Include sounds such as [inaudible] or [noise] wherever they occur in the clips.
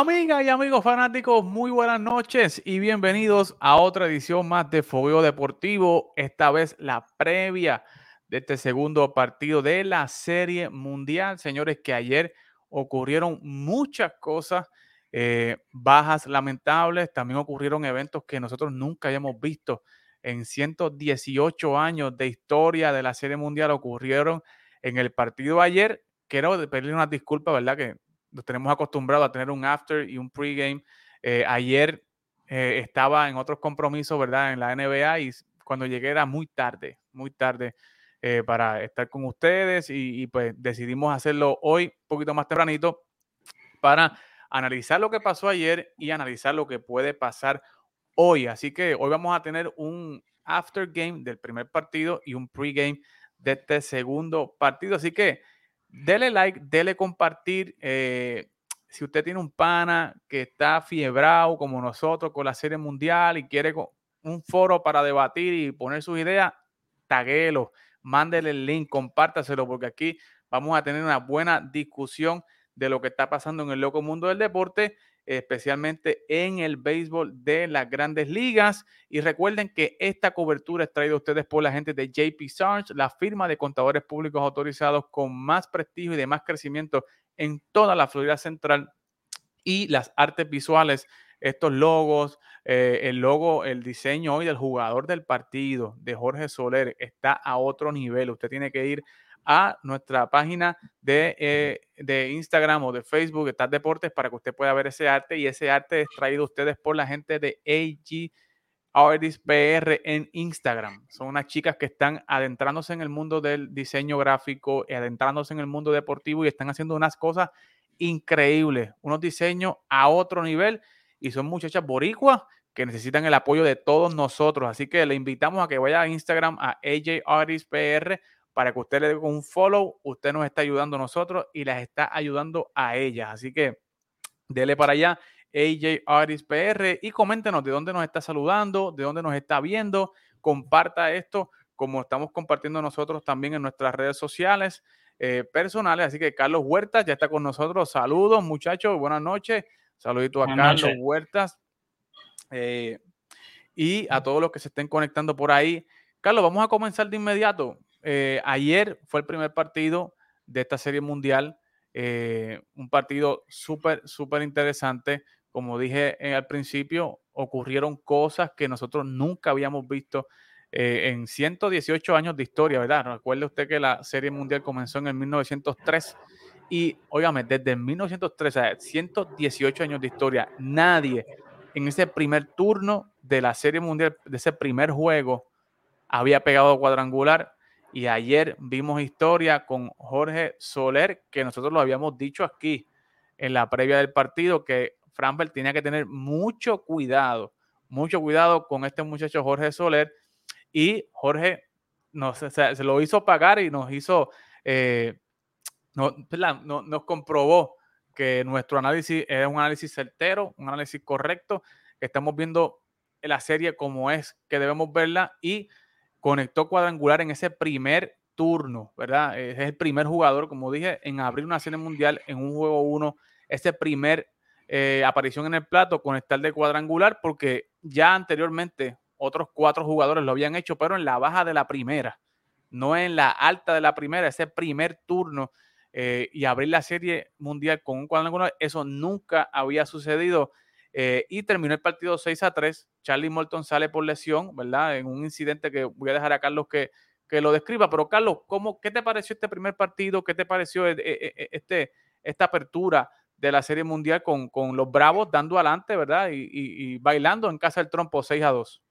Amigas y amigos fanáticos, muy buenas noches y bienvenidos a otra edición más de Fogueo Deportivo. Esta vez la previa de este segundo partido de la Serie Mundial. Señores, que ayer ocurrieron muchas cosas, eh, bajas lamentables, también ocurrieron eventos que nosotros nunca habíamos visto en 118 años de historia de la Serie Mundial. Ocurrieron en el partido ayer. Quiero pedirle una disculpa, ¿verdad? Que nos tenemos acostumbrados a tener un after y un pregame. Eh, ayer eh, estaba en otros compromisos, ¿verdad? En la NBA y cuando llegué era muy tarde, muy tarde eh, para estar con ustedes y, pues decidimos hacerlo hoy un poquito más tempranito para analizar lo que pasó ayer y analizar lo que puede pasar hoy. Así que hoy vamos a tener un after game del primer partido y un pregame de este segundo partido. Así que dele like, dele compartir. Eh, si usted tiene un pana que está fiebrado como nosotros con la serie mundial y quiere un foro para debatir y poner sus ideas, taguelo, mándele el link, compártaselo, porque aquí vamos a tener una buena discusión de lo que está pasando en el loco mundo del deporte especialmente en el béisbol de las grandes ligas. Y recuerden que esta cobertura es traída a ustedes por la gente de JP Sarge, la firma de contadores públicos autorizados con más prestigio y de más crecimiento en toda la Florida Central y las artes visuales, estos logos, eh, el logo, el diseño hoy del jugador del partido de Jorge Soler está a otro nivel. Usted tiene que ir a nuestra página de, eh, de Instagram o de Facebook, Estás Deportes, para que usted pueda ver ese arte. Y ese arte es traído a ustedes por la gente de AG PR en Instagram. Son unas chicas que están adentrándose en el mundo del diseño gráfico, adentrándose en el mundo deportivo y están haciendo unas cosas increíbles, unos diseños a otro nivel y son muchachas boricuas que necesitan el apoyo de todos nosotros. Así que le invitamos a que vaya a Instagram a AJ PR para que usted le dé un follow. Usted nos está ayudando a nosotros y las está ayudando a ellas. Así que dele para allá, AJ PR, y coméntenos de dónde nos está saludando, de dónde nos está viendo. Comparta esto como estamos compartiendo nosotros también en nuestras redes sociales eh, personales. Así que Carlos Huertas ya está con nosotros. Saludos, muchachos. Buenas noches. Saludito a Carlos Huertas. Eh, y a todos los que se estén conectando por ahí. Carlos, vamos a comenzar de inmediato. Eh, ayer fue el primer partido de esta serie mundial. Eh, un partido súper, súper interesante. Como dije eh, al principio, ocurrieron cosas que nosotros nunca habíamos visto en 118 años de historia, ¿verdad? Recuerde usted que la serie mundial comenzó en el 1903 y, óigame, desde 1903, o 118 años de historia, nadie en ese primer turno de la serie mundial, de ese primer juego, había pegado cuadrangular y ayer vimos historia con Jorge Soler, que nosotros lo habíamos dicho aquí en la previa del partido, que Franbel tenía que tener mucho cuidado, mucho cuidado con este muchacho Jorge Soler. Y Jorge nos, se, lo hizo pagar y nos hizo, eh, no, nos comprobó que nuestro análisis es un análisis certero, un análisis correcto, estamos viendo la serie como es que debemos verla y conectó cuadrangular en ese primer turno, ¿verdad? Es el primer jugador, como dije, en abrir una serie mundial en un juego uno, ese primer eh, aparición en el plato, conectar de cuadrangular, porque ya anteriormente otros cuatro jugadores lo habían hecho, pero en la baja de la primera, no en la alta de la primera, ese primer turno eh, y abrir la serie mundial con un cuadrangular, eso nunca había sucedido eh, y terminó el partido 6 a 3. Charlie Morton sale por lesión, ¿verdad? En un incidente que voy a dejar a Carlos que, que lo describa. Pero Carlos, ¿cómo, ¿qué te pareció este primer partido? ¿Qué te pareció eh, eh, este, esta apertura de la Serie Mundial con, con los Bravos dando adelante, ¿verdad? Y, y, bailando en casa del trompo 6 a 2.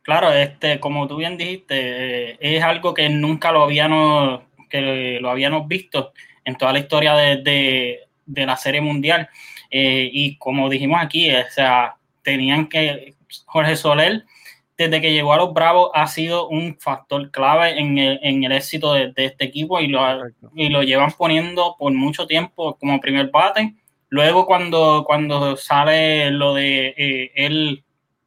Claro, este, como tú bien dijiste, es algo que nunca lo habíamos, que lo habíamos visto en toda la historia de, de la Serie Mundial. Eh, y como dijimos aquí, o sea, tenían que, Jorge Soler, desde que llegó a los Bravos, ha sido un factor clave en el, en el éxito de, este equipo y lo, y lo llevan poniendo por mucho tiempo como primer bate. Luego cuando, cuando sale lo de eh, él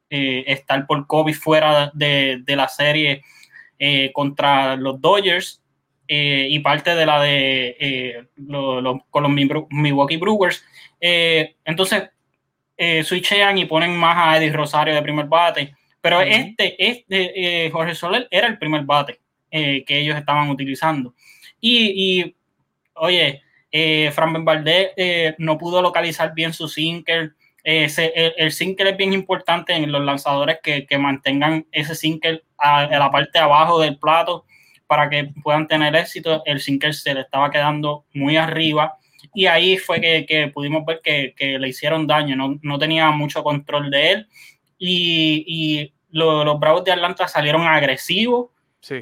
eh, estar por COVID fuera de, de la serie contra los Dodgers, y parte de la de con los Milwaukee Brewers. entonces, switchean y ponen más a Eddie Rosario de primer bate. Pero este, este Jorge Soler era el primer bate que ellos estaban utilizando. Y, y oye, eh, Fran Valdez eh, no pudo localizar bien su sinker. el, el, sinker es bien importante en los lanzadores que, que mantengan ese sinker a, la parte de abajo del plato para que puedan tener éxito. El sinker se le estaba quedando muy arriba y ahí fue que, que pudimos ver que, que, le hicieron daño, no, no, tenía mucho control de él y, y los Bravos de Atlanta salieron agresivos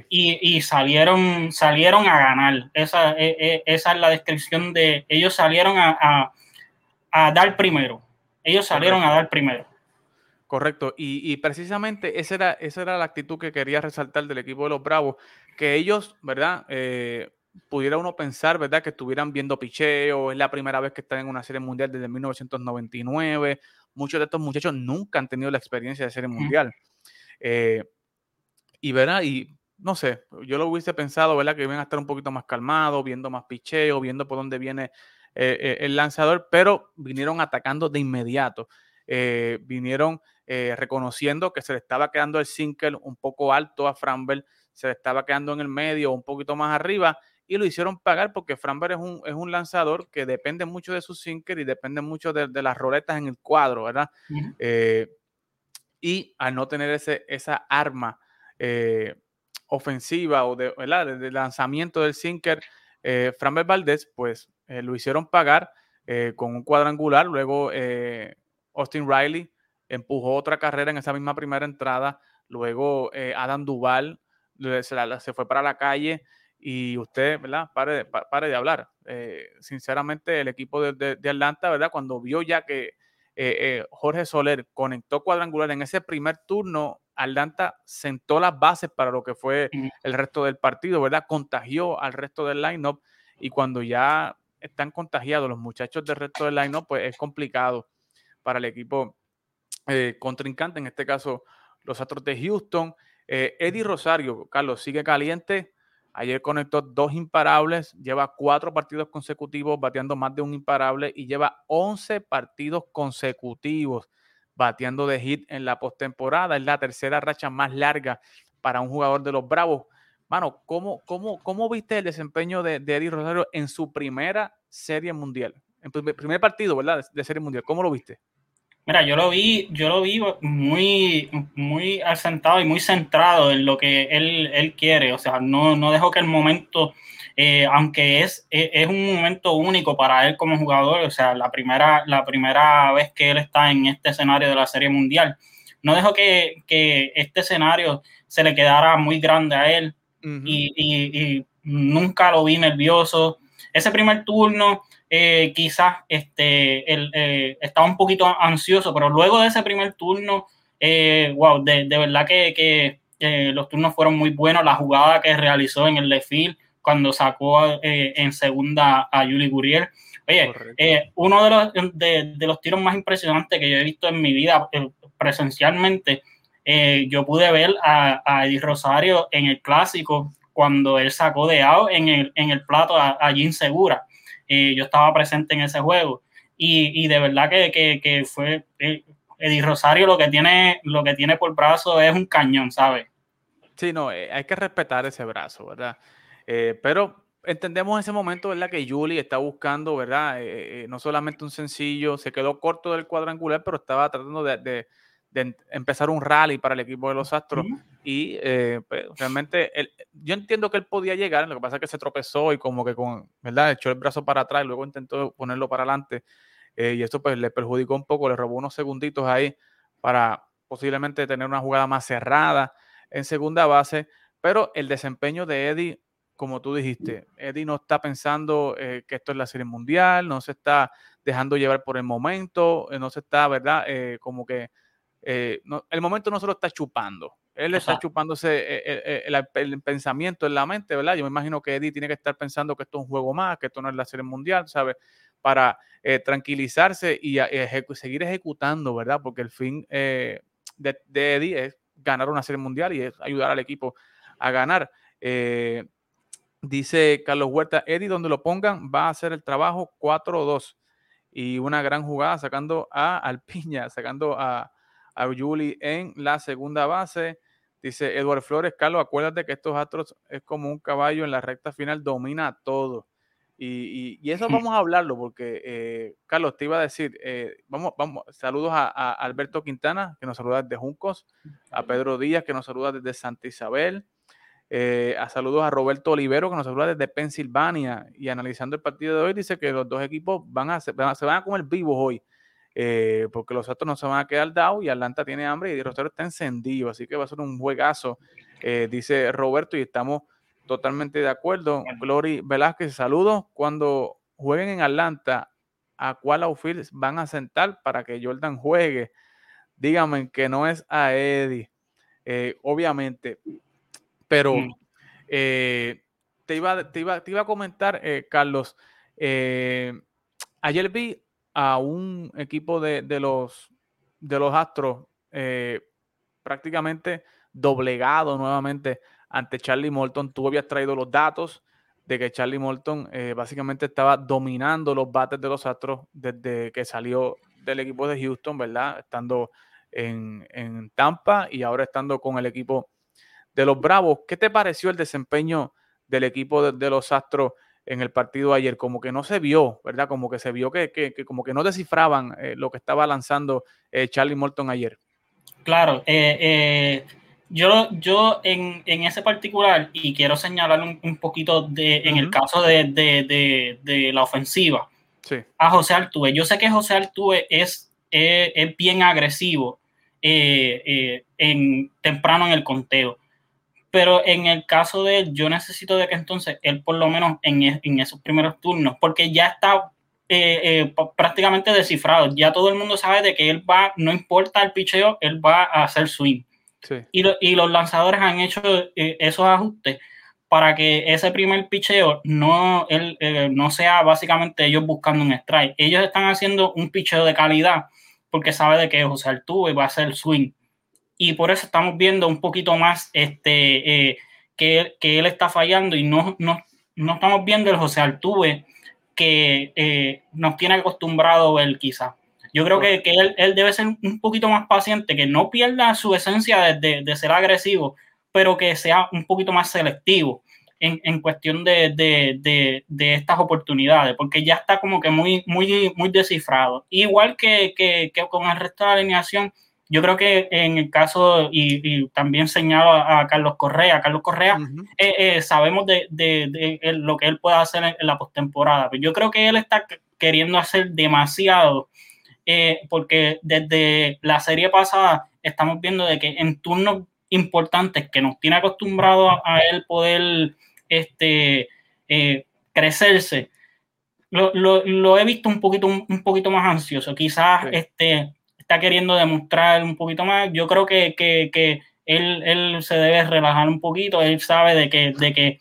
y, salieron, salieron a ganar. Esa, e, e, esa es la descripción de ellos salieron a, dar primero. Ellos salieron a dar primero. Correcto. Y, precisamente esa era, esa era la actitud que quería resaltar del equipo de los Bravos, que ellos, ¿verdad? Eh, pudiera uno pensar, ¿verdad? Que estuvieran viendo picheo, es la primera vez que están en una serie mundial desde 1999. Muchos de estos muchachos nunca han tenido la experiencia de serie mundial. Eh, y, ¿verdad? Y no sé, yo lo hubiese pensado, ¿verdad? Que iban a estar un poquito más calmados, viendo más picheo, viendo por dónde viene eh, el lanzador, pero vinieron atacando de inmediato. Eh, reconociendo que se le estaba quedando el sinker un poco alto a Framberg, se le estaba quedando en el medio, un poquito más arriba, y lo hicieron pagar porque Framberg es un, es un lanzador que depende mucho de su sinker y depende mucho de, las roletas en el cuadro, ¿verdad? y al no tener ese, esa arma, ofensiva o de, de lanzamiento del sinker, eh, Framber Valdez, pues eh, lo hicieron pagar eh, con un cuadrangular. Luego eh, Austin Riley empujó otra carrera en esa misma primera entrada. Luego Adam Duval se, fue para la calle y usted, ¿verdad? Pare, pare de hablar. sinceramente, el equipo de, de, Atlanta, ¿verdad? Cuando vio ya que Jorge Soler conectó cuadrangular en ese primer turno, Atlanta sentó las bases para lo que fue el resto del partido, ¿verdad? Contagió al resto del lineup y cuando ya están contagiados los muchachos del resto del lineup, pues es complicado para el equipo eh, contrincante, en este caso los Astros de Houston. Eh, Eddie Rosario, Carlos, sigue caliente. Ayer conectó dos imparables, lleva cuatro partidos consecutivos bateando más de un imparable y lleva 11 partidos consecutivos bateando de hit en la postemporada. Es la tercera racha más larga para un jugador de los Bravos. Mano, ¿cómo, cómo, cómo viste el desempeño de, Eddie Rosario en su primera serie mundial? En primer, primer partido, ¿verdad? De, serie mundial. ¿Cómo lo viste? Mira, yo lo vi, yo lo vi muy, muy asentado y muy centrado en lo que él, él quiere. O sea, no, no dejó que el momento eh, aunque es, es, un momento único para él como jugador, o sea, la primera, la primera vez que él está en este escenario de la Serie Mundial. No dejó que, que este escenario se le quedara muy grande a él y, y, nunca lo vi nervioso. Ese primer turno, eh, quizás este, eh, estaba un poquito ansioso, pero luego de ese primer turno, wow, de, de, verdad que, que los turnos fueron muy buenos. La jugada que realizó en el left field, cuando sacó eh, en segunda a Yuli Guriel. Oye, eh, uno de los, de, los, tiros más impresionantes que yo he visto en mi vida eh, presencialmente, yo pude ver a, a, Eddie Rosario en el clásico cuando él sacó de out en el, en el plato a, a Jim Segura. Yo estaba presente en ese juego y, y de verdad que, que, que fue Eddie Rosario lo que tiene lo que tiene por brazo es un cañón, ¿sabes? Sí, no, hay que respetar ese brazo, ¿verdad? Eh, pero entendemos en ese momento, ¿verdad? Que Julie está buscando, ¿verdad? Eh, eh, no solamente un sencillo, se quedó corto del cuadrangular, pero estaba tratando de, empezar un rally para el equipo de los Astros. Y pues, realmente yo entiendo que él podía llegar, lo que pasa es que se tropezó y como que con, ¿verdad? Echó el brazo para atrás y luego intentó ponerlo para adelante. y esto pues le perjudicó un poco, le robó unos segunditos ahí para posiblemente tener una jugada más cerrada en segunda base. Pero el desempeño de Eddie como tú dijiste, Eddie no está pensando eh, que esto es la serie mundial, no se está dejando llevar por el momento, eh, no se está, ¿verdad? Eh, como que el momento no se lo está chupando. Él está chupándose el, pensamiento en la mente, ¿verdad? Yo me imagino que Eddie tiene que estar pensando que esto es un juego más, que esto no es la serie mundial, ¿sabes? Para tranquilizarse y seguir ejecutando, ¿verdad? Porque el fin de, de, Eddie es ganar una serie mundial y es ayudar al equipo a ganar. Dice Carlos Huerta, Eddie, donde lo pongan, va a hacer el trabajo 4-2. Y una gran jugada sacando a Alpiña, sacando a, a Yuli en la segunda base. Dice Eduardo Flores, Carlos, acuérdate que estos Astros es como un caballo en la recta final, domina todo. Y, eso vamos a hablarlo porque, eh, Carlos, te iba a decir, eh, vamos, vamos, saludos a, Alberto Quintana, que nos saluda desde Juncos, a Pedro Díaz, que nos saluda desde Santa Isabel, eh, a saludos a Roberto Olivero, que nos saluda desde Pensilvania, y analizando el partido de hoy, dice que los dos equipos van a, se van a comer vivos hoy. Eh, porque los otros no se van a quedar dados y Atlanta tiene hambre y el Rosario está encendido, así que va a ser un juegazo, eh, dice Roberto, y estamos totalmente de acuerdo. Glory Velázquez, saludos. Cuando jueguen en Atlanta, ¿a cuál outfield van a sentar para que Jordan juegue? Díganme que no es a Eddie, eh, obviamente, pero mm. te, iba, te, iba, te iba a comentar, Carlos, ayer vi a un equipo de, los, de los Astros eh, prácticamente doblegado nuevamente ante Charlie Morton. Tú habías traído los datos de que Charlie Morton eh, básicamente estaba dominando los bates de los Astros desde que salió del equipo de Houston, ¿verdad? Estando en, Tampa y ahora estando con el equipo de los Bravos. ¿Qué te pareció el desempeño del equipo de los Astros en el partido ayer, como que no se vio, ¿verdad? Como que se vio que, que, como que no descifraban eh, lo que estaba lanzando eh, Charlie Morton ayer. Claro, eh, yo, yo en, en, ese particular, y quiero señalar un, poquito de, en el caso de, de, de, la ofensiva, sí. a José Altuve. Yo sé que José Altuve es, es bien agresivo en, temprano en el conteo pero en el caso de él, yo necesito de que entonces él por lo menos en, e, en esos primeros turnos, porque ya está eh, eh, prácticamente descifrado, ya todo el mundo sabe de que él va, no importa el picheo, él va a hacer swing. Y, y, los lanzadores han hecho eh, esos ajustes para que ese primer picheo no, él, no sea básicamente ellos buscando un strike. Ellos están haciendo un picheo de calidad porque sabe de que José Altuve va a hacer swing y por eso estamos viendo un poquito más este, eh, que, que, él está fallando y no, no, no, estamos viendo el José Altuve que eh, nos tiene acostumbrado él quizá. Yo creo que, que él, él, debe ser un poquito más paciente, que no pierda su esencia de, de, ser agresivo, pero que sea un poquito más selectivo en, en cuestión de, de, estas oportunidades, porque ya está como que muy, muy, muy descifrado. Igual que, que, que con el resto de la alineación, yo creo que en el caso, y, también señalo a, Carlos Correa, Carlos Correa, eh, eh, sabemos de, lo que él puede hacer en, la postemporada, pero yo creo que él está queriendo hacer demasiado, eh, porque desde la serie pasada estamos viendo de que en turnos importantes que nos tiene acostumbrado a, él poder este, crecerse, lo, he visto un poquito, un, poquito más ansioso. Quizás este, está queriendo demostrar un poquito más. Yo creo que, que, que él, él, se debe relajar un poquito. Él sabe de que, de que,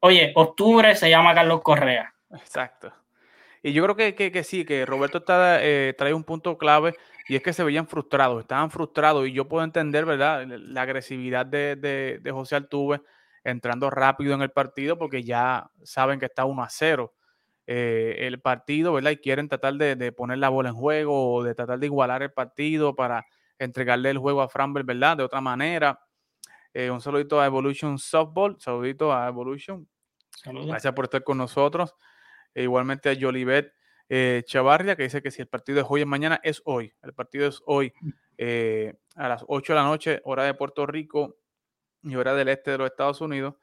oye, octubre se llama Carlos Correa. Exacto. Y yo creo que, que, sí, que Roberto está, eh, trae un punto clave y es que se veían frustrados, estaban frustrados y yo puedo entender, ¿verdad? La agresividad de, de, de José Altuve entrando rápido en el partido porque ya saben que está 1 a 0. Eh, el partido, ¿verdad? Y quieren tratar de, poner la bola en juego o de tratar de igualar el partido para entregarle el juego a Framber, ¿verdad? De otra manera. Eh, un saludito a Evolution Softball, saludito a Evolution. Gracias por estar con nosotros. E igualmente a Jolivet eh, Chavarria, que dice que si el partido es hoy en mañana, es hoy. El partido es hoy mm. a las 8 de la noche, hora de Puerto Rico y hora del este de los Estados Unidos.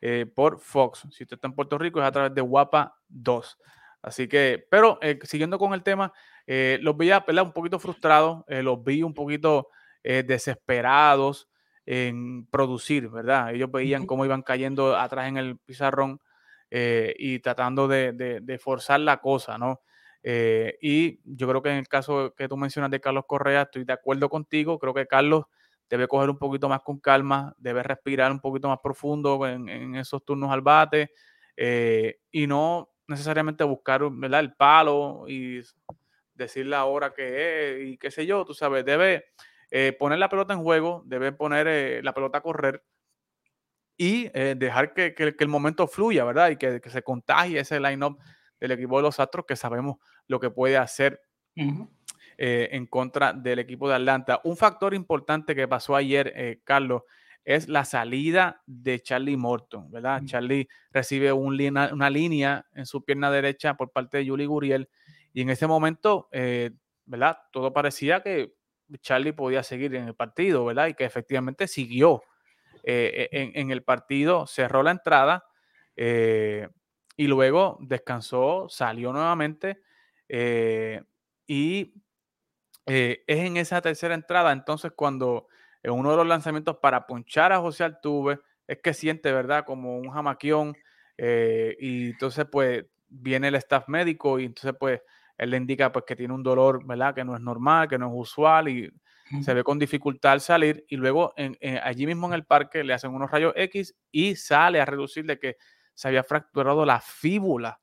Eh, por Fox. Si usted está en Puerto Rico, es a través de Guapa 2. Así que, pero eh, siguiendo con el tema, eh, los veía un poquito frustrados, los vi un poquito desesperados en producir, ¿verdad? Ellos veían cómo iban cayendo atrás en el pizarrón y tratando de, de, forzar la cosa, ¿no? y yo creo que en el caso que tú mencionas de Carlos Correa, estoy de acuerdo contigo. Creo que Carlos debe coger un poquito más con calma, debe respirar un poquito más profundo en, esos turnos al bate eh, y no necesariamente buscar el palo y decir la hora que es y qué sé yo, tú sabes, debe eh, poner la pelota en juego, debe poner eh, la pelota a correr y eh, dejar que, el momento fluya, ¿verdad? Y que, se contagie ese line-up del equipo de los Astros, que sabemos lo que puede hacer eh, en contra del equipo de Atlanta. Un factor importante que pasó ayer, eh, Carlos, es la salida de Charlie Morton, ¿verdad? Charlie recibe una línea en su pierna derecha por parte de Julie Guriel y en ese momento, ¿verdad? Todo parecía que Charlie podía seguir en el partido, ¿verdad? Y que efectivamente siguió eh, en, el partido, cerró la entrada eh, y luego descansó, salió nuevamente eh, es en esa tercera entrada entonces cuando en uno de los lanzamientos para ponchar a José Altuve es que siente, ¿verdad? Como un jamaquión y entonces pues viene el staff médico y entonces pues él le indica pues que tiene un dolor, ¿verdad? Que no es normal, que no es usual y se ve con dificultad al salir y luego en, allí mismo en el parque le hacen unos rayos X y sale a reducir de que se había fracturado la fíbula.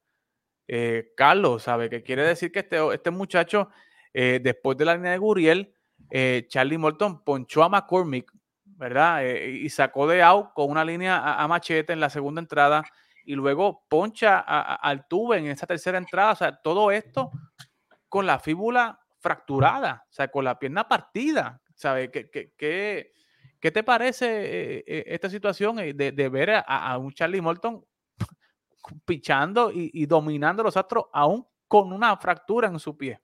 Eh, Carlos, ¿sabe? Que quiere decir que este, este muchacho, eh, después de la línea de Guriel, eh, Charlie Morton ponchó a McCormick, ¿verdad? y sacó de out con una línea a, machete en la segunda entrada y luego poncha al tuve en esa tercera entrada. O sea, todo esto con la fíbula fracturada, o sea, con la pierna partida. ¿Sabes? ¿Qué, qué, qué, te parece eh, eh, esta situación de, de ver a, un Charlie Morton [laughs] pichando y, dominando los astros aún con una fractura en su pie?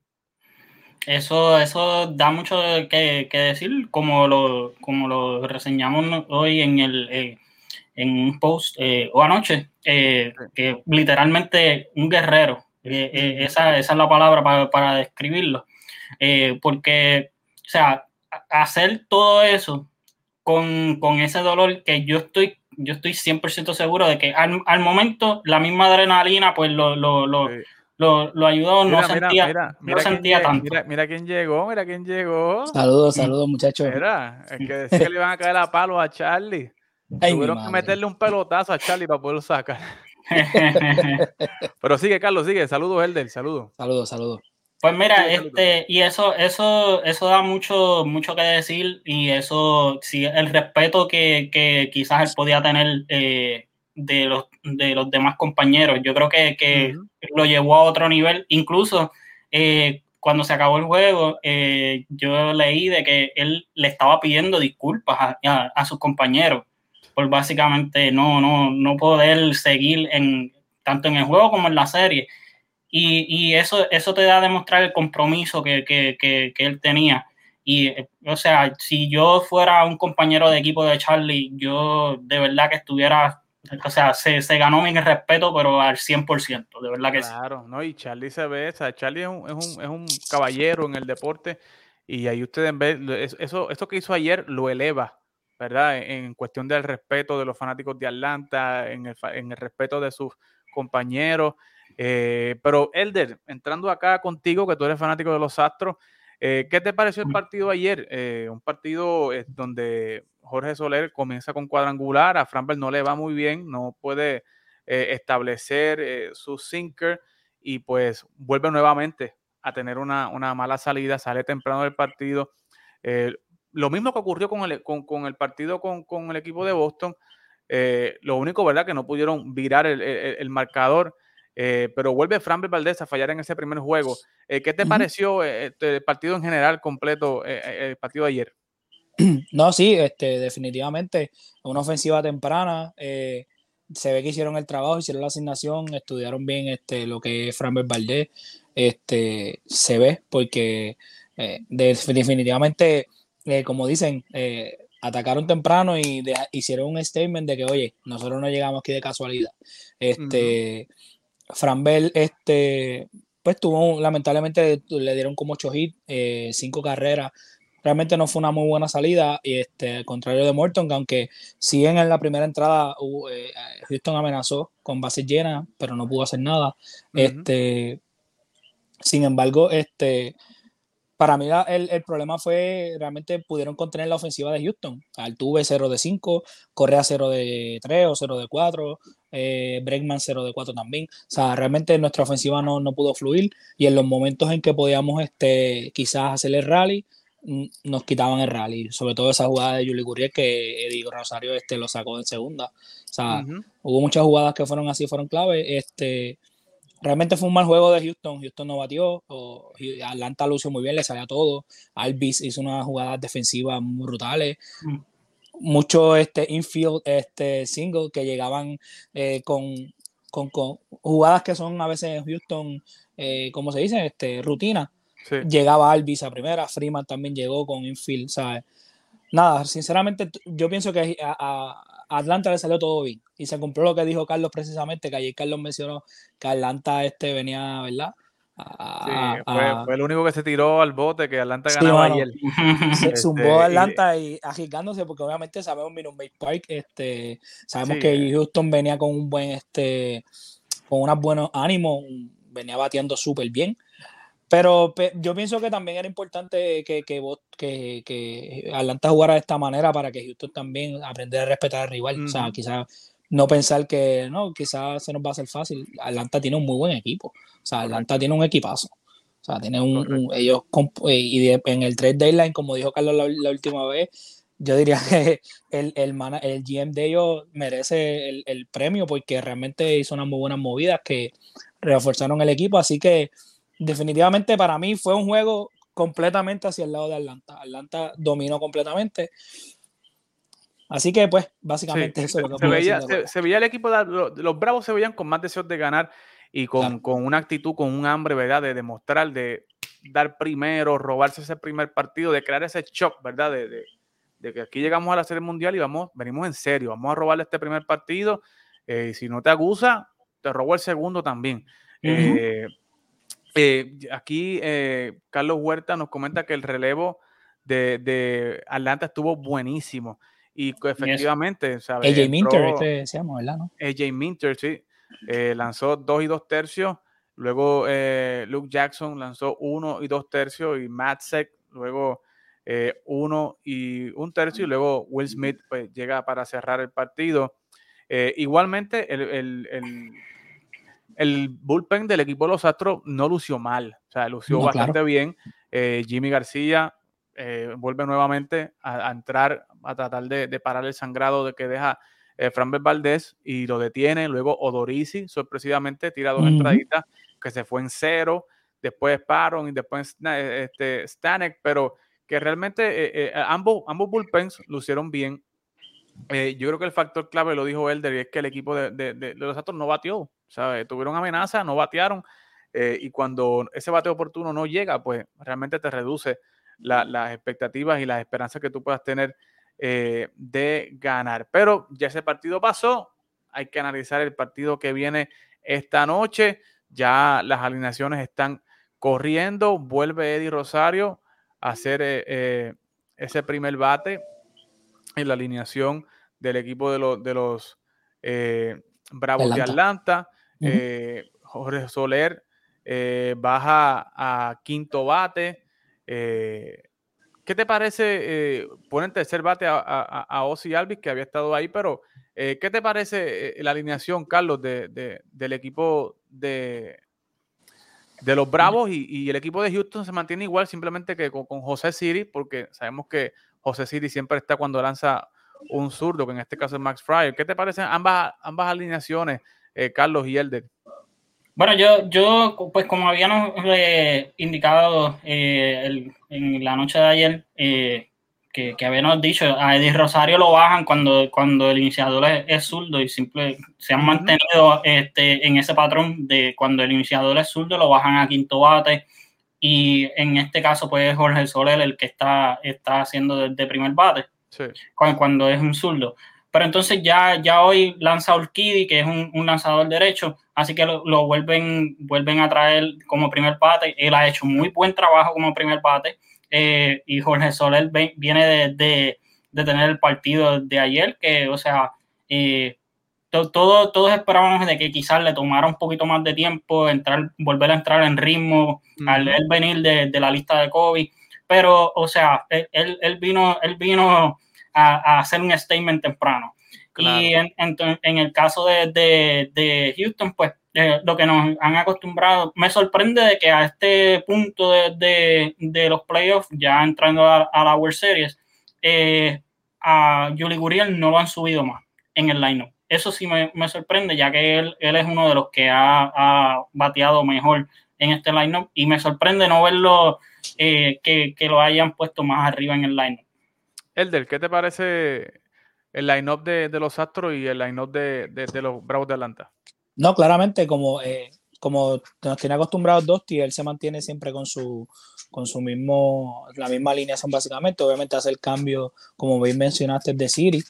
Eso, eso da mucho que, que decir, como lo, como lo reseñamos hoy en el eh, en un post o anoche, que literalmente un guerrero, esa, esa, es la palabra para, para describirlo. Eh, porque, o sea, hacer todo eso con, con, ese dolor que yo estoy, yo estoy 100% seguro de que al, al, momento la misma adrenalina pues lo, lo, lo, lo, ayudó, no sentía, no sentía tanto. Mira, quién llegó, mira quién llegó. Saludos, saludos muchachos. Mira, es que decía que le iban a caer a palo a Charlie. Tuvieron que meterle un pelotazo a Charlie para poderlo sacar. [laughs] Pero sigue, Carlos, sigue. Saludos, Elder, saludos. Saludos, saludos. Pues mira, este, y eso, eso, eso da mucho, mucho que decir, y eso, sí, el respeto que, que quizás él podía tener eh, de, los, de los demás compañeros, yo creo que, que lo llevó a otro nivel. Incluso eh, cuando se acabó el juego, eh, yo leí de que él le estaba pidiendo disculpas a, a, sus compañeros por básicamente no, no, no poder seguir en tanto en el juego como en la serie. Y, eso, eso te da a demostrar el compromiso que, él tenía. Y, o sea, si yo fuera un compañero de equipo de Charlie, yo de verdad que estuviera, o sea, se, ganó mi respeto, pero al 100%, de verdad que sí. Claro, ¿no? Y Charlie se ve, o sea, Charlie es un, es un, es un caballero en el deporte y ahí ustedes ven, eso, eso que hizo ayer lo eleva, ¿verdad? En cuestión del respeto de los fanáticos de Atlanta, en el, en el respeto de sus compañeros. Eh, pero Elder, entrando acá contigo, que tú eres fanático de los Astros, eh, ¿qué te pareció el partido ayer? Eh, un partido donde Jorge Soler comienza con cuadrangular, a Framberg no le va muy bien, no puede establecer su sinker y pues vuelve nuevamente a tener una, mala salida, sale temprano del partido. lo mismo que ocurrió con el, con, el partido con, el equipo de Boston. lo único, ¿verdad? Que no pudieron virar el marcador. Eh, pero vuelve Fran Valdez a fallar en ese primer juego. Eh, ¿Qué te pareció eh, este, el partido en general completo, el partido de ayer? [clears throat] No, sí, este, definitivamente una ofensiva temprana. se ve que hicieron el trabajo, hicieron la asignación, estudiaron bien este, lo que es Fran Valdez. Este, se ve porque definitivamente, como dicen, atacaron temprano y hicieron un statement de que, oye, nosotros no llegamos aquí de casualidad. Este, Fran Bell, este, pues tuvo, lamentablemente le dieron como 8 hits, 5 eh, carreras. Realmente no fue una muy buena salida, y este, al contrario de Morton, que aunque sí en la primera entrada eh, Houston amenazó con bases llenas, pero no pudo hacer nada. este, sin embargo, este, para mí el, el, problema fue realmente pudieron contener la ofensiva de Houston. Altuve 0 de 5, Correa 0 de 3 o 0 de 4, eh, Bregman 0 de 4 también. O sea, realmente nuestra ofensiva no, no, pudo fluir y en los momentos en que podíamos este, quizás hacer el rally, nos quitaban el rally, sobre todo esa jugada de Juli Gurriel que Eddie Rosario este, lo sacó en segunda. O sea, hubo muchas jugadas que fueron así, fueron clave. Este, realmente fue un mal juego de Houston. Houston no batió. O, Atlanta lució muy bien, le salía todo. Alvis hizo unas jugadas defensivas muy brutales. Mm. Muchos este, infield este, single que llegaban eh, con, con, jugadas que son a veces Houston, eh, como se dice, este, rutina Llegaba Alvis a primera, Freeman también llegó con infield, ¿sabes? Nada, sinceramente yo pienso que a, Atlanta le salió todo bien y se cumplió lo que dijo Carlos precisamente, que ayer Carlos mencionó que Atlanta este venía, ¿verdad? sí, fue, el único que se tiró al bote que Atlanta ganaba ayer. [laughs] Se zumbó este, Atlanta y, y agitándose porque obviamente sabemos Minute Park, este, sabemos que Houston venía con un buen, este, con unos buenos ánimos, venía bateando súper bien. Pero yo pienso que también era importante que, que, que, que, Atlanta jugara de esta manera para que Houston también aprendiera a respetar al rival. O sea, quizás no pensar que no, quizás se nos va a hacer fácil. Atlanta tiene un muy buen equipo. O sea, Atlanta tiene un equipazo. O sea, tiene un, ellos eh, y en el trade deadline, como dijo Carlos la, última vez, yo diría [laughs] que el, el, el GM de ellos merece el, el, premio porque realmente hizo unas muy buenas movidas que reforzaron el equipo. Así que definitivamente para mí fue un juego completamente hacia el lado de Atlanta. Atlanta dominó completamente. Así que, pues, básicamente eso se, veía, se, veía, el equipo, de, los, Bravos se veían con más deseos de ganar y con, una actitud, con un hambre, ¿verdad? De demostrar, de dar primero, robarse ese primer partido, de crear ese shock, ¿verdad? De, que aquí llegamos a la Serie Mundial y vamos, venimos en serio, vamos a robarle este primer partido. Eh, y si no te acusa, te robo el segundo también. Eh, aquí eh, Carlos Huerta nos comenta que el relevo de, Atlanta estuvo buenísimo. Y efectivamente, AJ Minter, este decíamos, ¿verdad? No? AJ Minter, sí. Eh, lanzó dos y dos tercios. Luego Luke Jackson lanzó uno y dos tercios. Y Matt Seck luego uno y un tercio. Y luego Will Smith pues, llega para cerrar el partido. igualmente, el el bullpen del equipo de los Astros no lució mal, o sea, lució bastante bien. Eh, Jimmy García eh, vuelve nuevamente a, entrar, a tratar de, parar el sangrado de que deja eh, Franbel Valdés y lo detiene. Luego Odorisi, sorpresivamente, tira dos entraditas que se fue en cero. Después Paron y después este, Stanek, pero que realmente ambos, ambos bullpens lucieron bien. Yo creo que el factor clave lo dijo Elder y es que el equipo de, los Astros no batió. Tuvieron amenaza, no batearon, eh, y cuando ese bateo oportuno no llega, pues realmente te reduce las expectativas y las esperanzas que tú puedas tener eh, de ganar. Pero ya ese partido pasó, hay que analizar el partido que viene esta noche, ya las alineaciones están corriendo, vuelve Eddie Rosario a hacer eh, ese primer bate en la alineación del equipo de, los de los Bravos de Atlanta. Eh, Jorge Soler eh, baja a quinto bate. Eh, ¿Qué te parece poner tercer bate a, a, a Ozzy Alvis, que había estado ahí, pero ¿qué te parece la alineación, Carlos, de, del equipo de, de los Bravos y, el equipo de Houston se mantiene igual simplemente que con, José Siri, porque sabemos que José Siri siempre está cuando lanza un zurdo, que en este caso es Max Fryer. ¿Qué te parecen ambas, ambas alineaciones? Eh, Carlos y Elder. Bueno, yo, yo pues como habíamos eh, indicado eh, en la noche de ayer, que, que, habíamos dicho, a Eddie Rosario lo bajan cuando, cuando el iniciador es, zurdo y simple, se han mantenido este, en ese patrón de cuando el iniciador es zurdo, lo bajan a quinto bate y en este caso pues Jorge Soler el que está, está haciendo de, primer bate cuando, cuando es un zurdo. Pero entonces ya, ya hoy lanza Urquidi, que es un, lanzador derecho, así que lo, vuelven, vuelven a traer como primer bate. Él ha hecho muy buen trabajo como primer bate. Eh, y Jorge Soler viene de, tener el partido de ayer, que, o sea, eh, todos esperábamos de que quizás le tomara un poquito más de tiempo entrar, volver a entrar en ritmo al venir de, la lista de COVID. Pero, o sea, él, él vino, él vino a, hacer un statement temprano. Y en, en, el caso de, de, Houston, pues eh, lo que nos han acostumbrado. Me sorprende de que a este punto de, los playoffs, ya entrando a, la World Series, eh, a Julie Guriel no lo han subido más en el line-up. Eso sí me, sorprende, ya que él, él, es uno de los que ha, bateado mejor en este line-up y me sorprende no verlo eh, que, lo hayan puesto más arriba en el line-up. Elder, ¿qué te parece el line-up de, los Astros y el line-up de, de los Bravos de Atlanta? No, claramente, como, eh, como nos tiene acostumbrados Dosti, él se mantiene siempre con su, con su mismo, la misma alineación básicamente. Obviamente hace el cambio, como bien mencionaste, de Siri,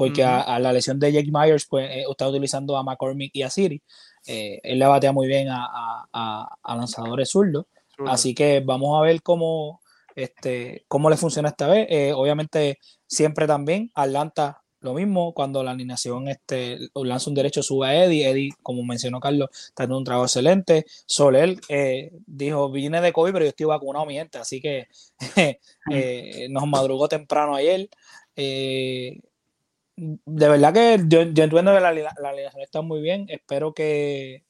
porque a, la lesión de Jake Myers, pues eh, está utilizando a McCormick y a Siri. Eh, él le batea muy bien a, a, lanzadores zurdos. Así que vamos a ver cómo, este, cómo le funciona esta vez. obviamente, siempre también Atlanta lo mismo cuando la alineación este, lanza un derecho, sube a Eddie. Eddie, como mencionó Carlos, está haciendo un trabajo excelente. Soler eh, dijo: Vine de COVID, pero yo estoy vacunado, mi gente. Así que [laughs] eh, nos madrugó temprano ayer. Eh, de verdad que yo, entiendo que la, alineación está muy bien. Espero que,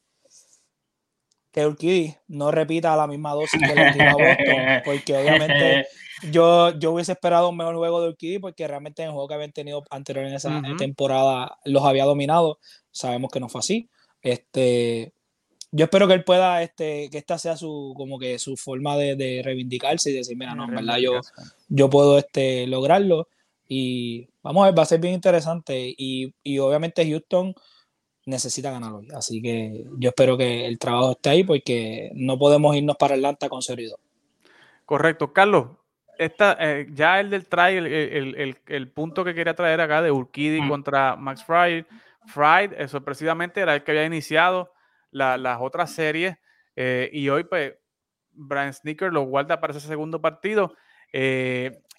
que Urquidi no repita la misma dosis que le dio a Boston, [laughs] porque obviamente yo, yo hubiese esperado un mejor juego de Urquidi porque realmente en el juego que habían tenido anterior en esa temporada los había dominado. Sabemos que no fue así. Este, yo espero que él pueda, este, que esta sea su, como que su forma de, reivindicarse y decir, mira, no, en verdad yo, yo puedo este, lograrlo. Y vamos a ver, va a ser bien interesante. Y, y obviamente Houston necesita ganar hoy. Así que yo espero que el trabajo esté ahí porque no podemos irnos para Atlanta con seriedad. Correcto. Carlos, esta, eh, ya el del try, el, punto que quería traer acá de Urquidi mm. contra Max Fried, Fried, eso eh, precisamente era el que había iniciado las otras series eh, y hoy pues Brian Sneaker lo guarda para ese segundo partido.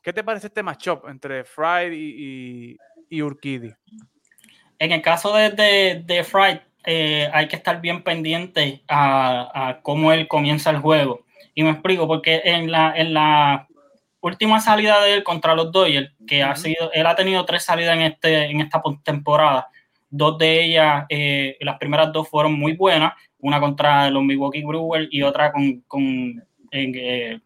¿Qué te parece este matchup entre Fried y, y, Urquidi? En el caso de, de, de Fried, hay que estar bien pendiente a, a, cómo él comienza el juego. Y me explico, porque en la, en la última salida de él contra los Dodgers, que ha sido, él ha tenido tres salidas en, este, en esta temporada. Dos de ellas, eh, las primeras dos fueron muy buenas, una contra los Milwaukee Brewers y otra con, con eh,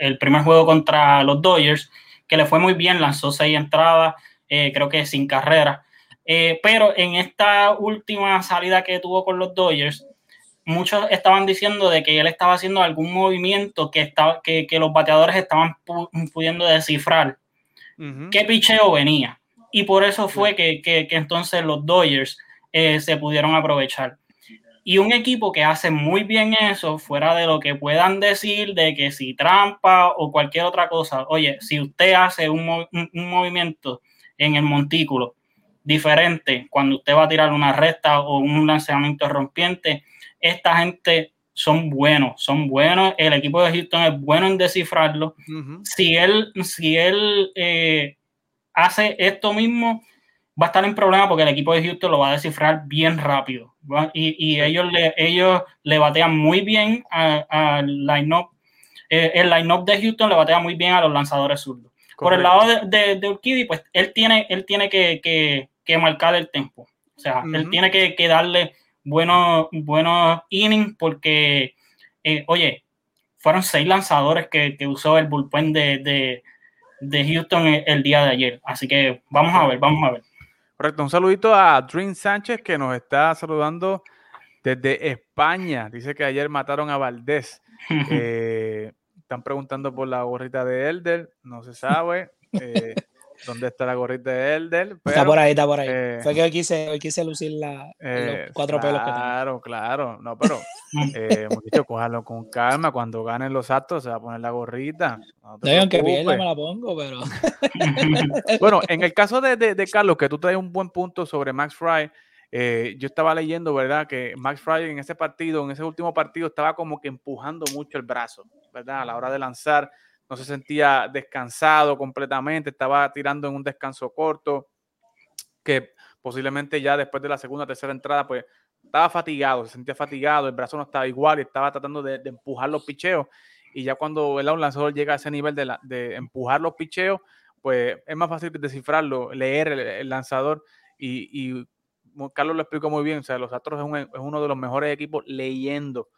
el primer juego contra los Dodgers, que le fue muy bien, lanzó seis entradas, eh, creo que sin carrera. pero en esta última salida que tuvo con los Dodgers, muchos estaban diciendo de que él estaba haciendo algún movimiento que, estaba, que, los bateadores estaban pudiendo descifrar qué picheo venía. Y por eso fue que, entonces los Dodgers eh, se pudieron aprovechar. Y un equipo que hace muy bien eso, fuera de lo que puedan decir de que si trampa o cualquier otra cosa, oye, si usted hace un, un movimiento en el montículo diferente cuando usted va a tirar una recta o un lanzamiento rompiente, esta gente son buenos, son buenos. El equipo de Houston es bueno en descifrarlo. Si él, si él eh, hace esto mismo, va a estar en problema porque el equipo de Houston lo va a descifrar bien rápido. Y, ellos, le, ellos le batean muy bien al line-up. Eh, el line-up de Houston le batea muy bien a los lanzadores zurdos. Por el lado de, de, Urquidy, pues él tiene, él tiene que, marcar el tempo. O sea, él tiene que, que darle buenos, buenos innings porque, eh, oye, fueron seis lanzadores que, usó el bullpen de, Houston el, día de ayer. Así que vamos a ver, vamos a ver. Correcto, un saludito a Dream Sánchez que nos está saludando desde España. Dice que ayer mataron a Valdés. [laughs] Eh, están preguntando por la gorrita de Elder, no se sabe. [laughs] Eh, dónde está la gorrita de Elder. está por ahí, está por ahí. Eh, Fue que hoy quise, hoy quise lucir la, los eh, cuatro pelos que tengo. Claro, claro. No, pero [laughs] eh, hemos dicho, cójalo con calma. Cuando ganen los actos se va a poner la gorrita. No, no que pierda me la pongo, pero. [laughs] bueno, en el caso de, de, Carlos, que tú traes un buen punto sobre Max Fry. Eh, yo estaba leyendo, ¿verdad? Que Max Fry en ese partido, en ese último partido, estaba como que empujando mucho el brazo, ¿verdad? A la hora de lanzar no se sentía descansado completamente, estaba tirando en un descanso corto, que posiblemente ya después de la segunda tercera entrada, pues estaba fatigado, se sentía fatigado, el brazo no estaba igual y estaba tratando de, empujar los picheos. Y ya cuando el lanzador llega a ese nivel de, empujar los picheos, pues es más fácil descifrarlo, leer el, lanzador. Y, Carlos lo explicó muy bien, o sea, los Astros es, uno de los mejores equipos leyendo,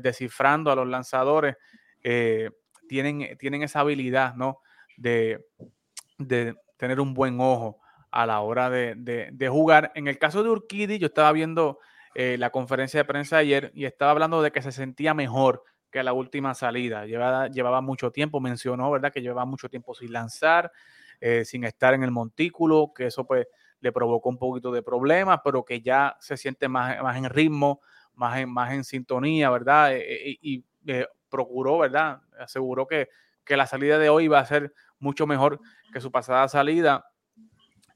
descifrando a los lanzadores, eh, tienen, tienen esa habilidad, ¿no? De, de tener un buen ojo a la hora de, jugar. En el caso de Urquidi, yo estaba viendo eh, la conferencia de prensa ayer y estaba hablando de que se sentía mejor que la última salida. Llevaba, llevaba mucho tiempo, mencionó, ¿verdad? Que llevaba mucho tiempo sin lanzar, eh, sin estar en el montículo, que eso pues le provocó un poquito de problemas, pero que ya se siente más, más en ritmo, más en, más en sintonía, ¿verdad? Eh, y procuró, ¿verdad? Aseguró que, que la salida de hoy va a ser mucho mejor que su pasada salida.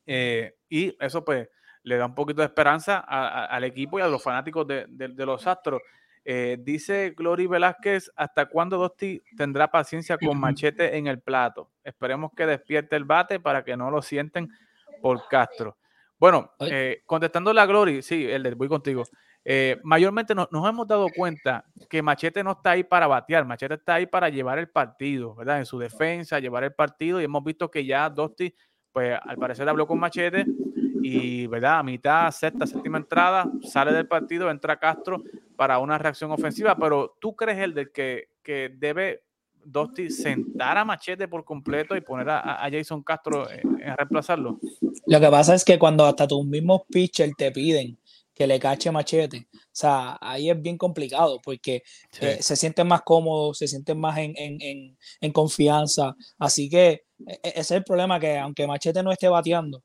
Eh, y eso pues le da un poquito de esperanza al equipo y a los fanáticos de, los Astros. Eh, dice Glory Velázquez, ¿hasta cuándo Dosti tendrá paciencia con machete en el plato? Esperemos que despierte el bate para que no lo sienten por Castro. Bueno, eh, contestando la Glory, sí, el voy contigo. Eh, mayormente nos, hemos dado cuenta que Machete no está ahí para batear, Machete está ahí para llevar el partido, ¿verdad? En su defensa, llevar el partido y hemos visto que ya Dosti, pues al parecer habló con Machete y, ¿verdad? A mitad, sexta, séptima entrada, sale del partido, entra Castro para una reacción ofensiva, pero ¿tú crees el de que, que debe Dosti sentar a Machete por completo y poner a, Jason Castro en, reemplazarlo? Lo que pasa es que cuando hasta tus mismos pitchers te piden que le cache machete. O sea, ahí es bien complicado porque eh, se sienten más cómodos, se sienten más en, confianza. Así que e, e, ese es el problema, que aunque machete no esté bateando,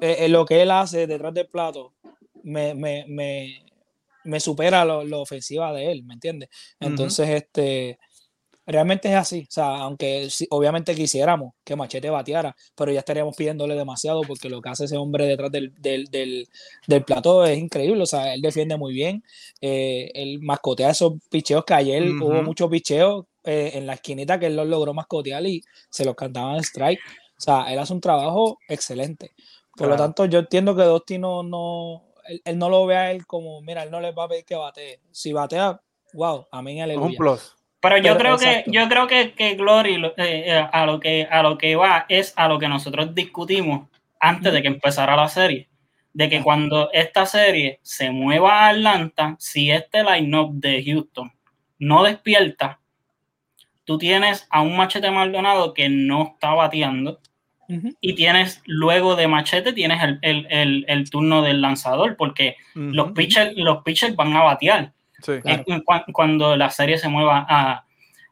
eh, lo que él hace detrás del plato me, me, supera lo, ofensiva de él, ¿me entiendes? Entonces, este realmente es así. O sea, aunque obviamente quisiéramos que Machete bateara, pero ya estaríamos pidiéndole demasiado porque lo que hace ese hombre detrás del, del, del, plató es increíble. O sea, él defiende muy bien. Eh, él mascotea esos picheos que ayer hubo muchos picheos eh, en la esquinita que él los logró mascotear y se los cantaban en strike. O sea, él hace un trabajo excelente. Por lo tanto, yo entiendo que Dosti no, no él, no lo ve a él como, mira, él no le va a pedir que batee. Si batea, wow, amén, aleluya. Un plus. Pero yo creo que yo creo que, que Glory eh, eh, a lo que a lo que va es a lo que nosotros discutimos antes de que empezara la serie, de que cuando esta serie se mueva a Atlanta, si este line-up de Houston no despierta, tú tienes a un Machete Maldonado que no está bateando y tienes luego de Machete tienes el, turno del lanzador porque los pitchers los pitchers van a batear cuando la serie se mueva a,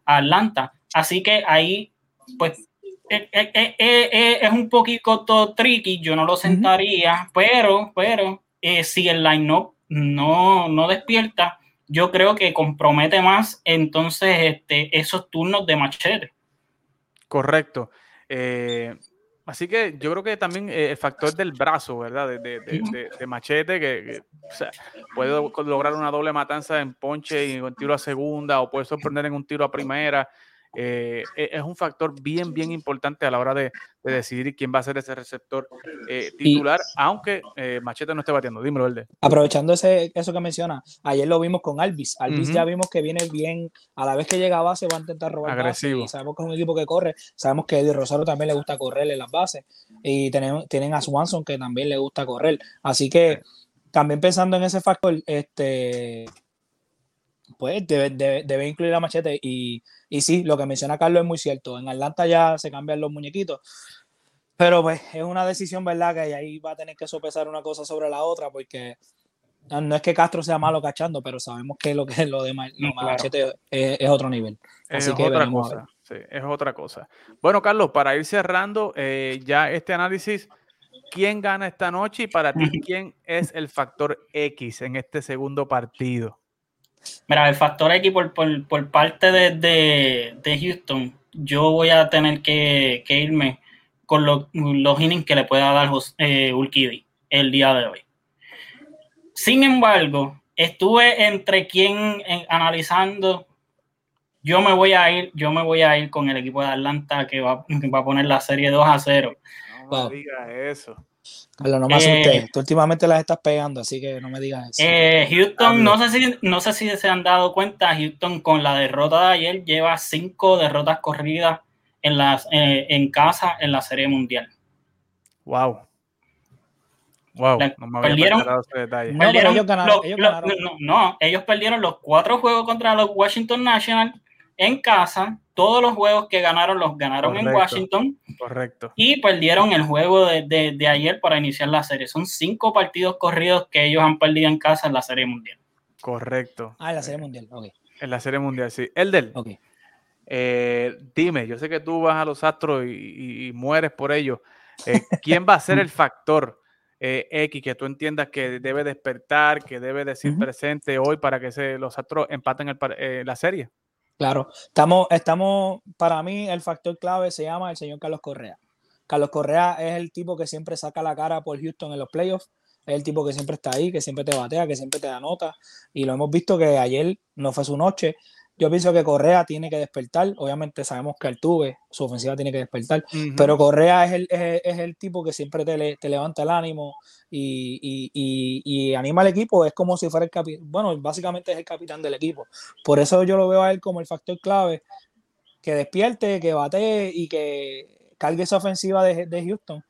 Atlanta. Así que ahí, pues, eh, eh, eh, es un poquito tricky, yo no lo sentaría, pero, pero si el line-up no, no despierta, yo creo que compromete más entonces este, esos turnos de machete. Correcto. Así que yo creo que también eh, el factor del brazo, ¿verdad? De, machete, que, puede lograr una doble matanza en ponche y en tiro a segunda, o puede sorprender en un tiro a primera. Eh, e, es un factor bien, bien importante a la hora de, decidir quién va a ser ese receptor eh, titular, aunque eh, Machete no esté batiendo. Dímelo, Verde. Aprovechando ese, eso que menciona, ayer lo vimos con Alvis. Alvis ya vimos que viene bien, a la vez que llega a base va a intentar robar Agresivo. sabemos que es un equipo que corre, sabemos que Eddie Rosario también le gusta correr en las bases y tienen, tienen a Swanson que también le gusta correr. Así que también pensando en ese factor, este pues debe, debe, incluir a Machete. Y, y, sí, lo que menciona Carlos es muy cierto. En Atlanta ya se cambian los muñequitos. Pero pues es una decisión, ¿verdad? Que ahí va a tener que sopesar una cosa sobre la otra, porque no es que Castro sea malo cachando, pero sabemos que lo que es lo de Machete es, otro nivel. es otra cosa. Sí, es otra cosa. Bueno, Carlos, para ir cerrando eh, ya este análisis, ¿quién gana esta noche y para ti [laughs] quién es el factor X en este segundo partido? Mira, el factor X por, parte de, Houston, yo voy a tener que, irme con los, innings que le pueda dar eh, el día de hoy. Sin embargo, estuve entre quien analizando. Yo me voy a ir, yo me voy a ir con el equipo de Atlanta que va, va a poner la serie 2 a 0. No me digas eso. Carlos, no me eh, Tú últimamente las estás pegando, así que no me digas eso. Eh, Houston, no sé, si, no sé si se han dado cuenta, Houston con la derrota de ayer lleva cinco derrotas corridas en, las, eh, en casa en la Serie Mundial. Wow. Wow, no perdieron, no, ellos ganaron, ellos ganaron. no, ellos perdieron los cuatro juegos contra los Washington National en casa. Todos los juegos que ganaron los ganaron en Washington. Correcto. Y perdieron el juego de, de, de, ayer para iniciar la serie. Son cinco partidos corridos que ellos han perdido en casa en la Serie Mundial. Correcto. Ah, en la Serie Mundial, ok. En la Serie Mundial, sí. Elder, okay. Eh, dime, yo sé que tú vas a los Astros y, mueres por ello. Eh, ¿Quién va a ser [laughs] el factor eh, X que tú entiendas que debe despertar, que debe decir presente hoy para que se, los Astros empaten el, la serie? Claro, estamos, estamos, para mí el factor clave se llama el señor Carlos Correa. Carlos Correa es el tipo que siempre saca la cara por Houston en los playoffs, es el tipo que siempre está ahí, que siempre te batea, que siempre te da nota, y lo hemos visto que ayer no fue su noche, yo pienso que Correa tiene que despertar. Obviamente sabemos que Altuve, su ofensiva tiene que despertar, pero Correa es el, es, el, tipo que siempre te, te levanta el ánimo y, y, y, anima al equipo. Es como si fuera el capitán. Bueno, básicamente es el capitán del equipo. Por eso yo lo veo a él como el factor clave que despierte, que bate y que cargue esa ofensiva de, de Houston.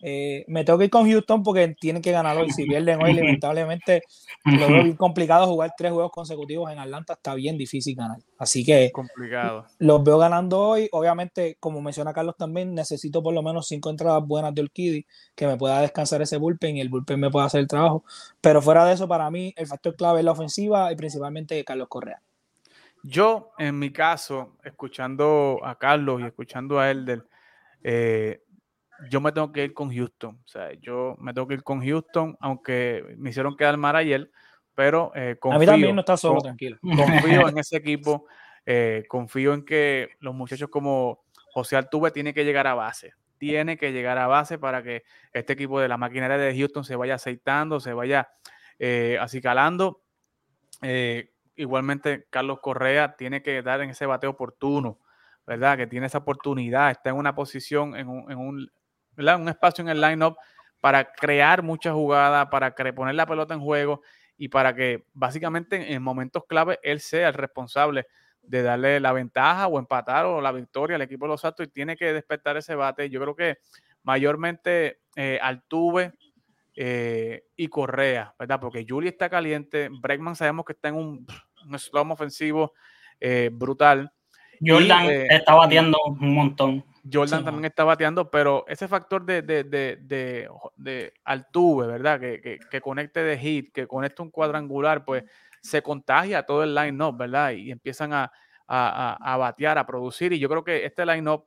Eh, me tengo que ir con Houston porque tienen que ganar hoy. Si pierden hoy, lamentablemente lo veo bien complicado jugar tres juegos consecutivos en Atlanta. Está bien difícil ganar. Así que complicado. los veo ganando hoy. Obviamente, como menciona Carlos también, necesito por lo menos cinco entradas buenas de Orquídea que me pueda descansar ese bullpen y el bullpen me pueda hacer el trabajo. Pero fuera de eso, para mí, el factor clave es la ofensiva y principalmente Carlos Correa. Yo, en mi caso, escuchando a Carlos y escuchando a Elder, eh, yo me tengo que ir con Houston. O sea, yo me tengo que ir con Houston, aunque me hicieron quedar mal ayer, pero eh, confío. A mí también no está solo, tranquilo. Confío en ese [laughs] equipo, eh, confío en que los muchachos como José Altuve tiene que llegar a base. Tiene que llegar a base para que este equipo de la maquinaria de Houston se vaya aceitando, se vaya eh, acicalando. Eh, igualmente, Carlos Correa tiene que dar en ese bateo oportuno, ¿verdad? Que tiene esa oportunidad, está en una posición, en un un espacio en el line-up para crear muchas jugadas, para poner la pelota en juego y para que básicamente en momentos clave él sea el responsable de darle la ventaja o empatar o la victoria al equipo de los Astros y tiene que despertar ese bate. Yo creo que mayormente eh, Altuve eh, y Correa, ¿verdad? Porque Juli está caliente, Bregman sabemos que está en un, un ofensivo eh, brutal. Jordan está bateando un montón. Jordan también está bateando, pero ese factor de, de, de, de, de Altuve, ¿verdad? Que, que, conecte de hit, que conecte un cuadrangular, pues se contagia todo el line-up, ¿verdad? Y empiezan a, a, a, batear, a producir. Y yo creo que este line-up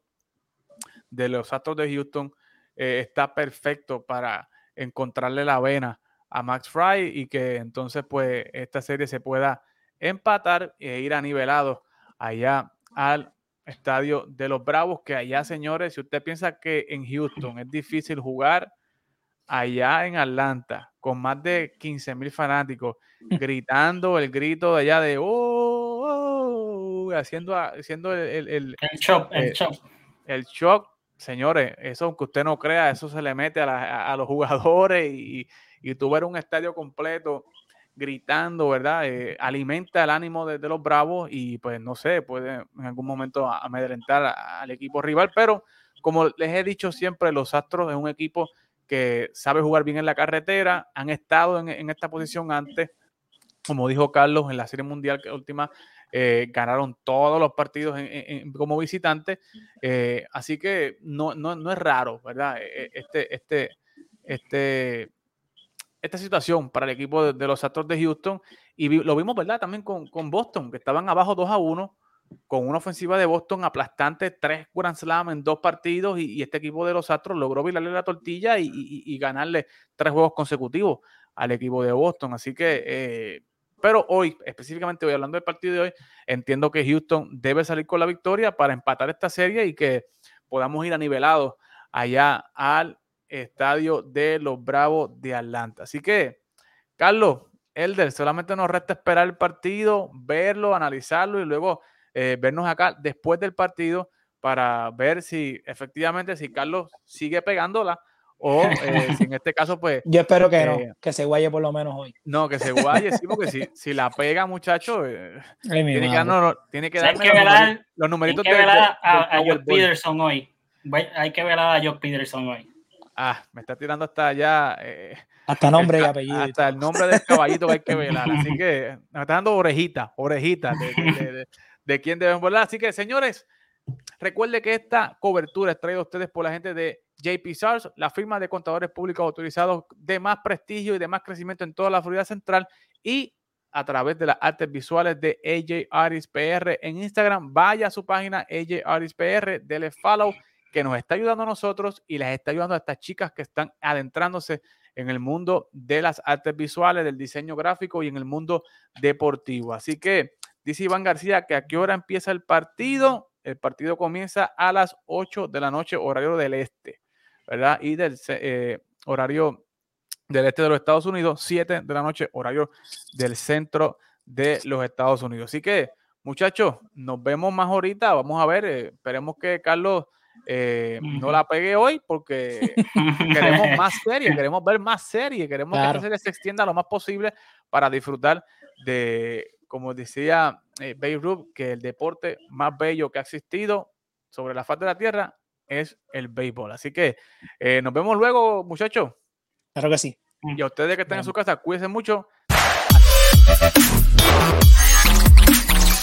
de los Astros de Houston eh, está perfecto para encontrarle la vena a Max Fry y que entonces, pues, esta serie se pueda empatar e ir a nivelado allá al estadio de los Bravos, que allá, señores, si usted piensa que en Houston es difícil jugar, allá en Atlanta, con más de 15 mil fanáticos, gritando el grito de allá de oh, oh haciendo, haciendo el, el, el, shock, el eh, shock. El shock, señores, eso aunque usted no crea, eso se le mete a, a los jugadores y, y tú ver un estadio completo gritando, ¿verdad? Eh, alimenta el ánimo de, los Bravos y pues no sé, puede en algún momento amedrentar al equipo rival, pero como les he dicho siempre, los Astros es un equipo que sabe jugar bien en la carretera, han estado en, esta posición antes, como dijo Carlos, en la Serie Mundial que última eh, ganaron todos los partidos como visitantes, eh, así que no, no, no, es raro, ¿verdad? E, e, este, este, este esta situación para el equipo de, los Astros de Houston. Y lo vimos, ¿verdad? También con, Boston, que estaban abajo 2 a 1, con una ofensiva de Boston aplastante, tres Grand Slam en dos partidos, y, este equipo de los Astros logró virarle la tortilla y, ganarle tres juegos consecutivos al equipo de Boston. Así que, eh, pero hoy, específicamente hoy, hablando del partido de hoy, entiendo que Houston debe salir con la victoria para empatar esta serie y que podamos ir a nivelados allá al estadio de los Bravos de Atlanta. Así que, Carlos, Elder, solamente nos resta esperar el partido, verlo, analizarlo y luego eh, vernos acá después del partido para ver si efectivamente si Carlos sigue pegándola o eh, [laughs] si en este caso pues yo espero que no eh, que se guaye por lo menos hoy. No que se guaye sí porque si, si la pega muchacho tiene, que darnos, tiene que darme los, los, numeritos de, a, a Jock Peterson hoy. Hay que ver a Jock Peterson hoy Ah, me está tirando hasta allá. Eh, Hasta nombre y apellido. Hasta el nombre del caballito que hay que velar. Así [laughs] que nos está dando orejita, orejita de, de, de, quién deben volar. Así que, señores, recuerde que esta cobertura es traída a ustedes por la gente de JP SARS, la firma de contadores públicos autorizados de más prestigio y de más crecimiento en toda la Florida Central y a través de las artes visuales de AJ Aris PR en Instagram. Vaya a su página AJ Aris PR, dele follow, que nos está ayudando a nosotros y les está ayudando a estas chicas que están adentrándose en el mundo de las artes visuales, del diseño gráfico y en el mundo deportivo. Así que dice Iván García que a qué hora empieza el partido. El partido comienza a las 8 de la noche, horario del este, ¿verdad? Y del eh, horario del este de los Estados Unidos, 7 de la noche, horario del centro de los Estados Unidos. Así que, muchachos, nos vemos más ahorita. Vamos a ver, eh, esperemos que Carlos eh, no la pegue hoy porque queremos [laughs] más series, queremos ver más series, queremos que esta serie se extienda lo más posible para disfrutar de, como decía eh, Beirut, que el deporte más bello que ha existido sobre la faz de la tierra es el béisbol. Así que nos vemos luego, muchachos. Claro que sí. Y a ustedes que están en su casa, cuídense mucho.